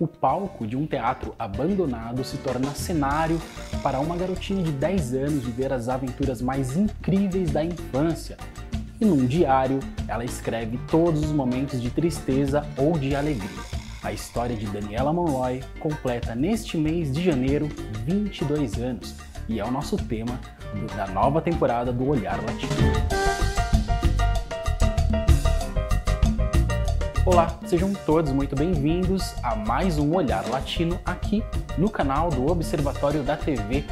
o palco de um teatro abandonado se torna cenário para uma garotinha de 10 anos viver as aventuras mais incríveis da infância. E num diário, ela escreve todos os momentos de tristeza ou de alegria. A história de Daniela Monroy completa neste mês de janeiro 22 anos e é o nosso tema da nova temporada do Olhar Latino. Olá, sejam todos muito bem-vindos a mais um Olhar Latino aqui no canal do Observatório da TV.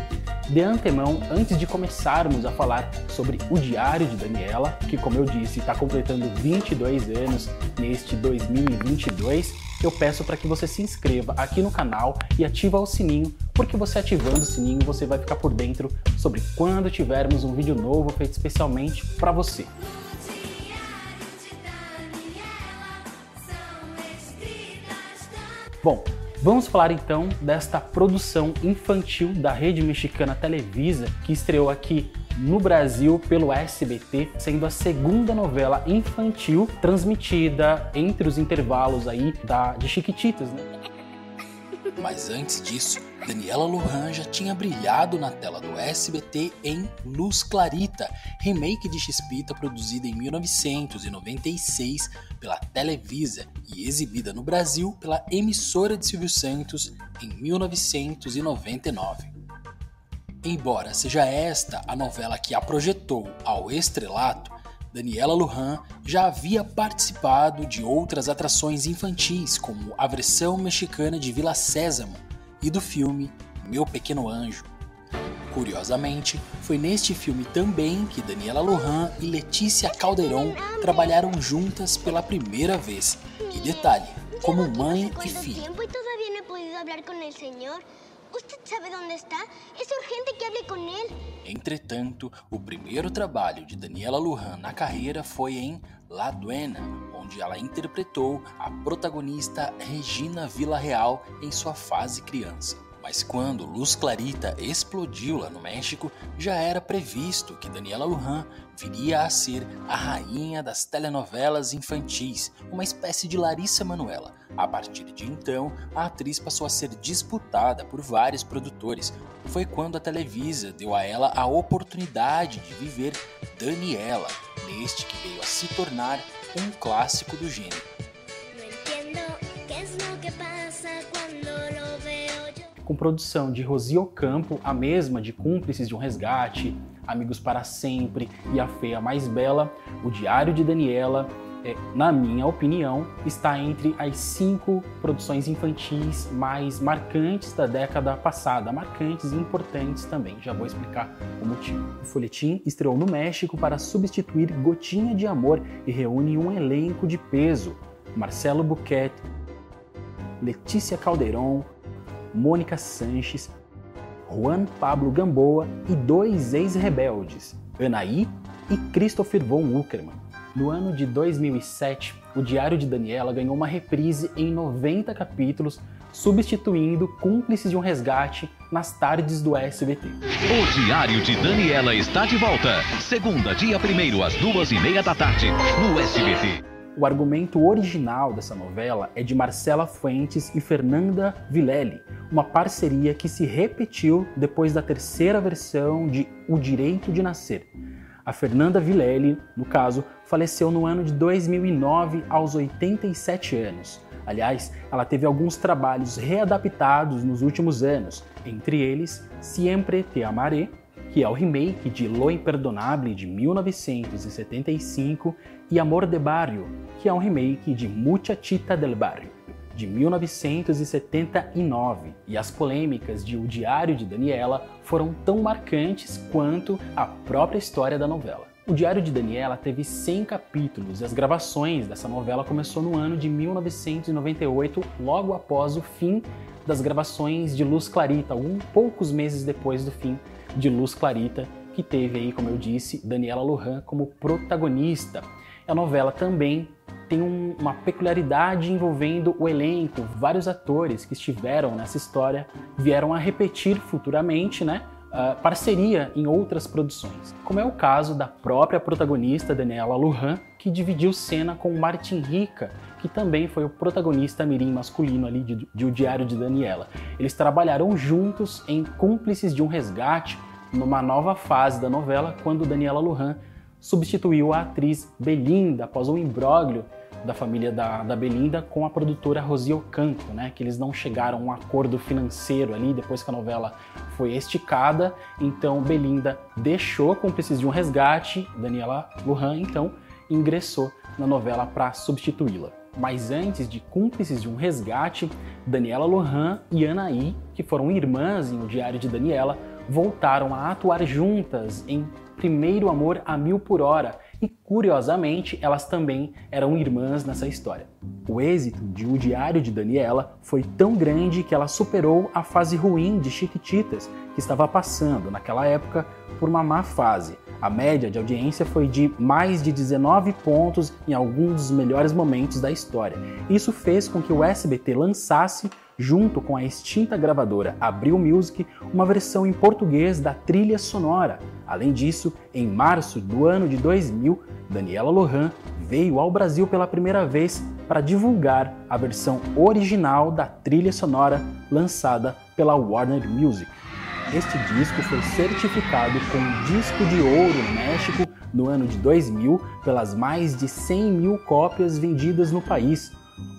De antemão, antes de começarmos a falar sobre o Diário de Daniela, que, como eu disse, está completando 22 anos neste 2022, eu peço para que você se inscreva aqui no canal e ativa o sininho, porque você ativando o sininho você vai ficar por dentro sobre quando tivermos um vídeo novo feito especialmente para você. Bom, vamos falar então desta produção infantil da rede mexicana Televisa, que estreou aqui no Brasil pelo SBT, sendo a segunda novela infantil transmitida entre os intervalos aí da, de Chiquititas, né? Mas antes disso, Daniela Lohan já tinha brilhado na tela do SBT em Luz Clarita, remake de Xpita produzida em 1996 pela Televisa e exibida no Brasil pela emissora de Silvio Santos em 1999. Embora seja esta a novela que a projetou ao estrelato, Daniela Lujan já havia participado de outras atrações infantis, como a versão mexicana de Vila Sésamo e do filme Meu Pequeno Anjo. Curiosamente, foi neste filme também que Daniela Lujan e Letícia Calderon trabalharam juntas pela primeira vez. E detalhe, como mãe e filha. ¿Usted sabe dónde está? Es urgente que hable con él. Entretanto, o primeiro trabalho de Daniela Lujan na carreira foi em La Duena, onde ela interpretou a protagonista Regina Villarreal em sua fase criança. Mas quando Luz Clarita explodiu lá no México, já era previsto que Daniela Lujan viria a ser a rainha das telenovelas infantis, uma espécie de Larissa Manuela. A partir de então, a atriz passou a ser disputada por vários produtores. Foi quando a Televisa deu a ela a oportunidade de viver Daniela, neste que veio a se tornar um clássico do gênero. Produção de Rosi Ocampo, a mesma de Cúmplices de um Resgate, Amigos para Sempre e A Feia Mais Bela, O Diário de Daniela, é, na minha opinião, está entre as cinco produções infantis mais marcantes da década passada, marcantes e importantes também. Já vou explicar o motivo. O folhetim estreou no México para substituir Gotinha de Amor e reúne um elenco de peso: Marcelo Buquet, Letícia Calderon, Mônica Sanches, Juan Pablo Gamboa e dois ex-rebeldes, Anaí e Christopher von Uckermann. No ano de 2007, o Diário de Daniela ganhou uma reprise em 90 capítulos, substituindo Cúmplices de um Resgate nas tardes do SBT. O Diário de Daniela está de volta, segunda, dia 1 às duas e meia da tarde, no SBT. O argumento original dessa novela é de Marcela Fuentes e Fernanda Vilelli, uma parceria que se repetiu depois da terceira versão de O Direito de Nascer. A Fernanda Vilelli, no caso, faleceu no ano de 2009 aos 87 anos. Aliás, ela teve alguns trabalhos readaptados nos últimos anos, entre eles Siempre te amaré, que é o remake de Lo Imperdonable de 1975, e Amor de Barrio, que é um remake de Muchachita del Barrio de 1979. E as polêmicas de O Diário de Daniela foram tão marcantes quanto a própria história da novela. O Diário de Daniela teve 100 capítulos e as gravações dessa novela começou no ano de 1998, logo após o fim das gravações de Luz Clarita, alguns poucos meses depois do fim de Luz Clarita, que teve aí, como eu disse, Daniela Lohan como protagonista. A novela também tem um, uma peculiaridade envolvendo o elenco, vários atores que estiveram nessa história vieram a repetir futuramente, né? uh, parceria em outras produções, como é o caso da própria protagonista Daniela Lujan, que dividiu cena com Martin Rica, que também foi o protagonista mirim masculino ali de, de O Diário de Daniela. Eles trabalharam juntos em Cúmplices de um Resgate, numa nova fase da novela, quando Daniela Lujan substituiu a atriz Belinda após um imbróglio da família da, da Belinda com a produtora Rosi Ocampo, né? Que eles não chegaram a um acordo financeiro ali depois que a novela foi esticada. Então Belinda deixou Cúmplices de um Resgate, Daniela Lujan então ingressou na novela para substituí-la. Mas antes de Cúmplices de um Resgate, Daniela Lohan e Anaí, que foram irmãs em O Diário de Daniela, voltaram a atuar juntas em Primeiro Amor a Mil por Hora, e curiosamente elas também eram irmãs nessa história. O êxito de O Diário de Daniela foi tão grande que ela superou a fase ruim de Chiquititas, que estava passando naquela época por uma má fase. A média de audiência foi de mais de 19 pontos em alguns dos melhores momentos da história. Isso fez com que o SBT lançasse, junto com a extinta gravadora Abril Music, uma versão em português da trilha sonora. Além disso, em março do ano de 2000, Daniela Lohan veio ao Brasil pela primeira vez para divulgar a versão original da trilha sonora lançada pela Warner Music. Este disco foi certificado com disco de ouro no México no ano de 2000 pelas mais de 100 mil cópias vendidas no país.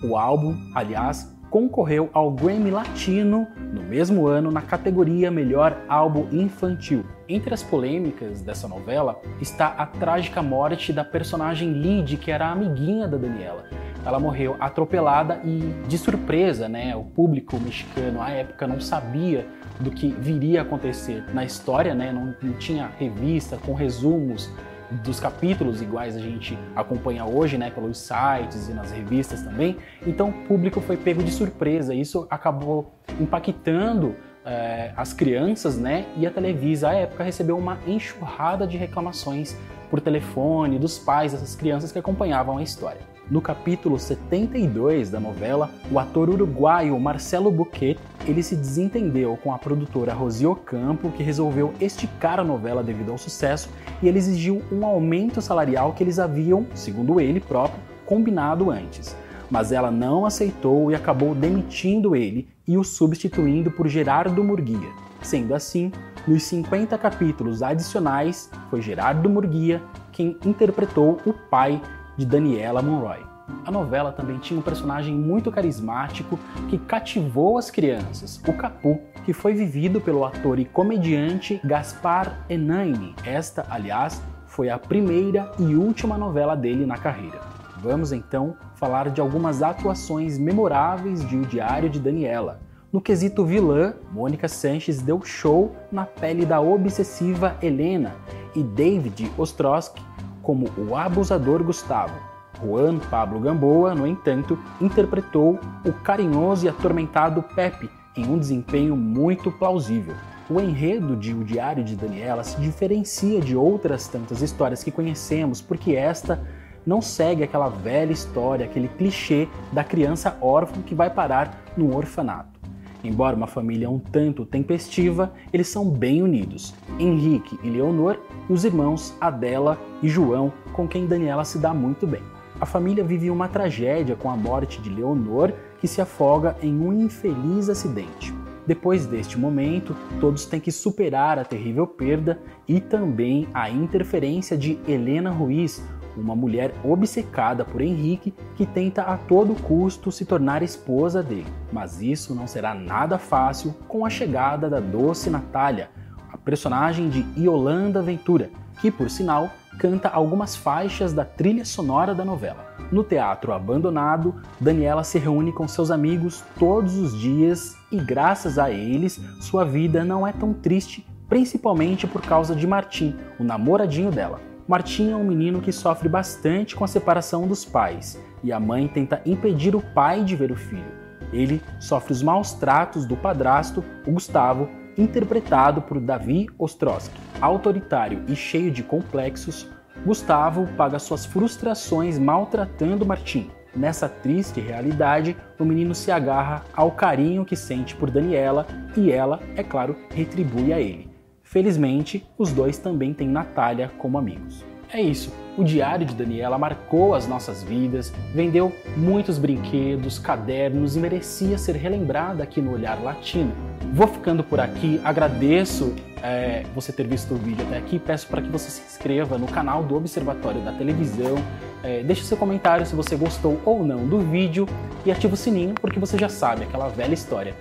O álbum, aliás, concorreu ao Grammy Latino no mesmo ano na categoria Melhor Álbum Infantil. Entre as polêmicas dessa novela está a trágica morte da personagem Lid, que era amiguinha da Daniela. Ela morreu atropelada e de surpresa, né? O público mexicano à época não sabia do que viria a acontecer na história, né? Não, não tinha revista com resumos dos capítulos iguais a gente acompanha hoje, né, pelos sites e nas revistas também. Então o público foi pego de surpresa. Isso acabou impactando é, as crianças, né? E a Televisa à época recebeu uma enxurrada de reclamações por telefone dos pais dessas crianças que acompanhavam a história. No capítulo 72 da novela, o ator uruguaio Marcelo Buquet ele se desentendeu com a produtora Rosi Ocampo, que resolveu esticar a novela devido ao sucesso, e ele exigiu um aumento salarial que eles haviam, segundo ele próprio, combinado antes. Mas ela não aceitou e acabou demitindo ele e o substituindo por Gerardo Murguia. Sendo assim, nos 50 capítulos adicionais, foi Gerardo Murguia quem interpretou o pai de Daniela Monroy. A novela também tinha um personagem muito carismático que cativou as crianças, o Capu, que foi vivido pelo ator e comediante Gaspar Enaine. Esta, aliás, foi a primeira e última novela dele na carreira. Vamos então falar de algumas atuações memoráveis de O Diário de Daniela. No quesito vilã, Mônica Sanches deu show na pele da obsessiva Helena e David Ostrowski como o abusador Gustavo. Juan Pablo Gamboa, no entanto, interpretou o carinhoso e atormentado Pepe em um desempenho muito plausível. O enredo de O Diário de Daniela se diferencia de outras tantas histórias que conhecemos, porque esta não segue aquela velha história, aquele clichê da criança órfã que vai parar no orfanato. Embora uma família um tanto tempestiva, eles são bem unidos. Henrique e Leonor e os irmãos Adela e João, com quem Daniela se dá muito bem. A família vive uma tragédia com a morte de Leonor, que se afoga em um infeliz acidente. Depois deste momento, todos têm que superar a terrível perda e também a interferência de Helena Ruiz, uma mulher obcecada por Henrique que tenta a todo custo se tornar esposa dele. Mas isso não será nada fácil com a chegada da doce Natália, a personagem de Yolanda Ventura, que, por sinal, canta algumas faixas da trilha sonora da novela. No teatro abandonado, Daniela se reúne com seus amigos todos os dias e, graças a eles, sua vida não é tão triste, principalmente por causa de Martim, o namoradinho dela. Martim é um menino que sofre bastante com a separação dos pais e a mãe tenta impedir o pai de ver o filho. Ele sofre os maus tratos do padrasto, o Gustavo, interpretado por Davi Ostrowski. Autoritário e cheio de complexos, Gustavo paga suas frustrações maltratando Martim. Nessa triste realidade, o menino se agarra ao carinho que sente por Daniela e ela, é claro, retribui a ele. Felizmente, os dois também têm Natália como amigos. É isso. O Diário de Daniela marcou as nossas vidas, vendeu muitos brinquedos, cadernos e merecia ser relembrada aqui no Olhar Latino. Vou ficando por aqui, agradeço é, você ter visto o vídeo até aqui, peço para que você se inscreva no canal do Observatório da Televisão, é, deixe seu comentário se você gostou ou não do vídeo e ative o sininho porque você já sabe aquela velha história.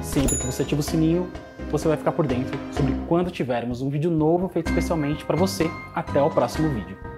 Sempre que você ativa o sininho, você vai ficar por dentro sobre quando tivermos um vídeo novo feito especialmente para você. Até o próximo vídeo.